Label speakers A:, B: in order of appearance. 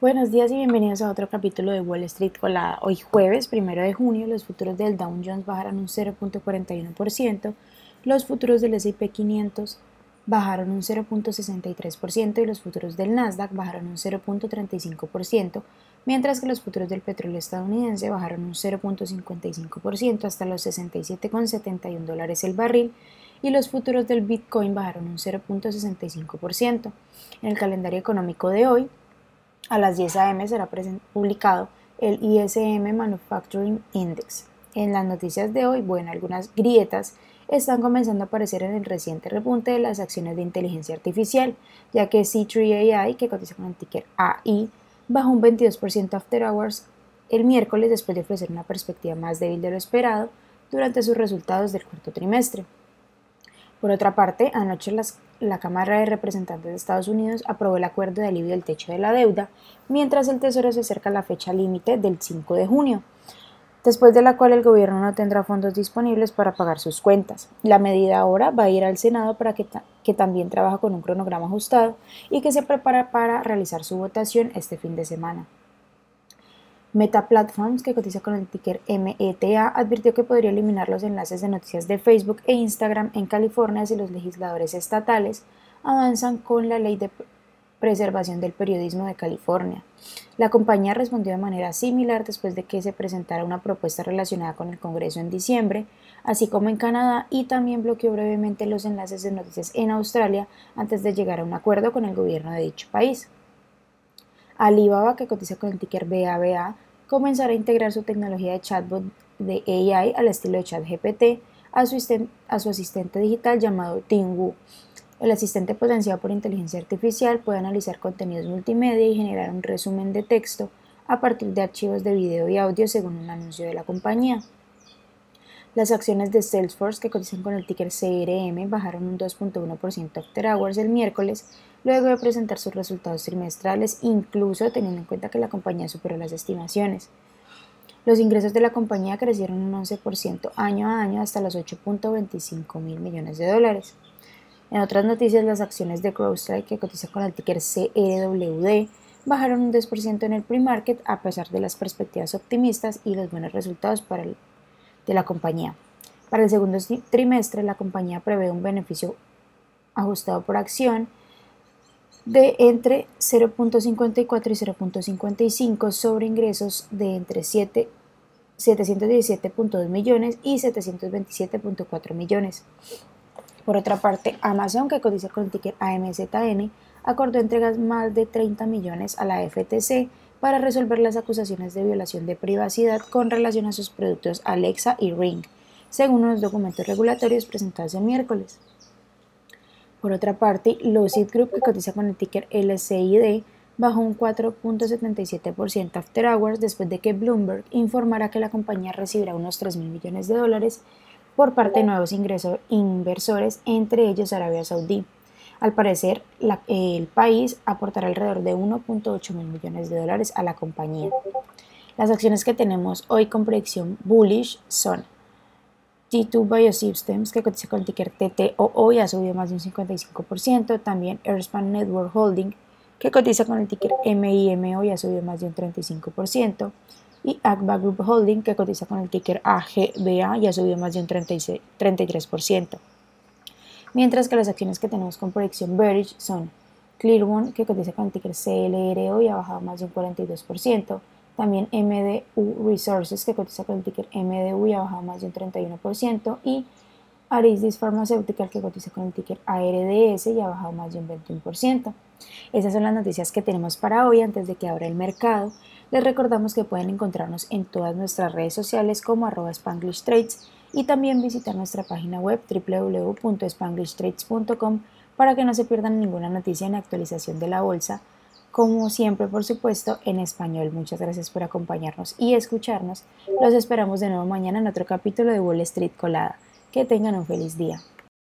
A: Buenos días y bienvenidos a otro capítulo de Wall Street Colada. Hoy jueves, primero de junio, los futuros del Dow Jones bajaron un 0.41%, los futuros del S&P 500 bajaron un 0.63% y los futuros del Nasdaq bajaron un 0.35%, mientras que los futuros del petróleo estadounidense bajaron un 0.55% hasta los 67,71 dólares el barril y los futuros del Bitcoin bajaron un 0.65%. En el calendario económico de hoy, a las 10 a.m. será publicado el ISM Manufacturing Index. En las noticias de hoy, bueno, algunas grietas están comenzando a aparecer en el reciente repunte de las acciones de inteligencia artificial, ya que C3 AI, que cotiza con el ticker AI, bajó un 22% after hours el miércoles después de ofrecer una perspectiva más débil de lo esperado durante sus resultados del cuarto trimestre. Por otra parte, anoche la Cámara de Representantes de Estados Unidos aprobó el acuerdo de alivio del techo de la deuda, mientras el Tesoro se acerca a la fecha límite del 5 de junio, después de la cual el gobierno no tendrá fondos disponibles para pagar sus cuentas. La medida ahora va a ir al Senado para que, que también trabaja con un cronograma ajustado y que se prepara para realizar su votación este fin de semana. Meta Platforms, que cotiza con el ticker META, advirtió que podría eliminar los enlaces de noticias de Facebook e Instagram en California si los legisladores estatales avanzan con la ley de preservación del periodismo de California. La compañía respondió de manera similar después de que se presentara una propuesta relacionada con el Congreso en diciembre, así como en Canadá, y también bloqueó brevemente los enlaces de noticias en Australia antes de llegar a un acuerdo con el gobierno de dicho país. Alibaba, que cotiza con el ticker BABA, comenzará a integrar su tecnología de chatbot de AI al estilo de ChatGPT a su, a su asistente digital llamado Tingwu. El asistente potenciado por inteligencia artificial puede analizar contenidos multimedia y generar un resumen de texto a partir de archivos de video y audio según un anuncio de la compañía. Las acciones de Salesforce que cotizan con el ticker CRM bajaron un 2.1% after hours el miércoles luego de presentar sus resultados trimestrales, incluso teniendo en cuenta que la compañía superó las estimaciones. Los ingresos de la compañía crecieron un 11% año a año hasta los 8.25 mil millones de dólares. En otras noticias, las acciones de CrowdStrike, que cotiza con el ticker CRWD, bajaron un 10% en el pre-market a pesar de las perspectivas optimistas y los buenos resultados para el de la compañía. Para el segundo trimestre, la compañía prevé un beneficio ajustado por acción de entre 0.54 y 0.55 sobre ingresos de entre 717.2 millones y 727.4 millones. Por otra parte, Amazon, que cotiza con el ticket AMZN, acordó entregas más de 30 millones a la FTC para resolver las acusaciones de violación de privacidad con relación a sus productos Alexa y Ring, según unos documentos regulatorios presentados el miércoles. Por otra parte, Lucid Group, que cotiza con el ticker LCID, bajó un 4.77% after hours después de que Bloomberg informara que la compañía recibirá unos 3 mil millones de dólares por parte de nuevos ingresos inversores, entre ellos Arabia Saudí. Al parecer, el país aportará alrededor de 1.8 mil millones de dólares a la compañía. Las acciones que tenemos hoy con predicción bullish son T2 Biosystems, que cotiza con el ticker TTOO y ha subido más de un 55%. También Airspan Network Holding, que cotiza con el ticker MIMO y ha subido más de un 35%. Y Agba Group Holding, que cotiza con el ticker AGBA y ha subido más de un 33% mientras que las acciones que tenemos con proyección bearish son Clearone, que cotiza con el ticker CLRO y ha bajado más de un 42%, también MDU Resources, que cotiza con el ticker MDU y ha bajado más de un 31%, y Arisdis Pharmaceutical, que cotiza con el ticker ARDS y ha bajado más de un 21%. Esas son las noticias que tenemos para hoy antes de que abra el mercado. Les recordamos que pueden encontrarnos en todas nuestras redes sociales como arroba y también visitar nuestra página web www.spanglishtrades.com para que no se pierdan ninguna noticia ni actualización de la bolsa, como siempre por supuesto en español. Muchas gracias por acompañarnos y escucharnos. Los esperamos de nuevo mañana en otro capítulo de Wall Street Colada. Que tengan un feliz día.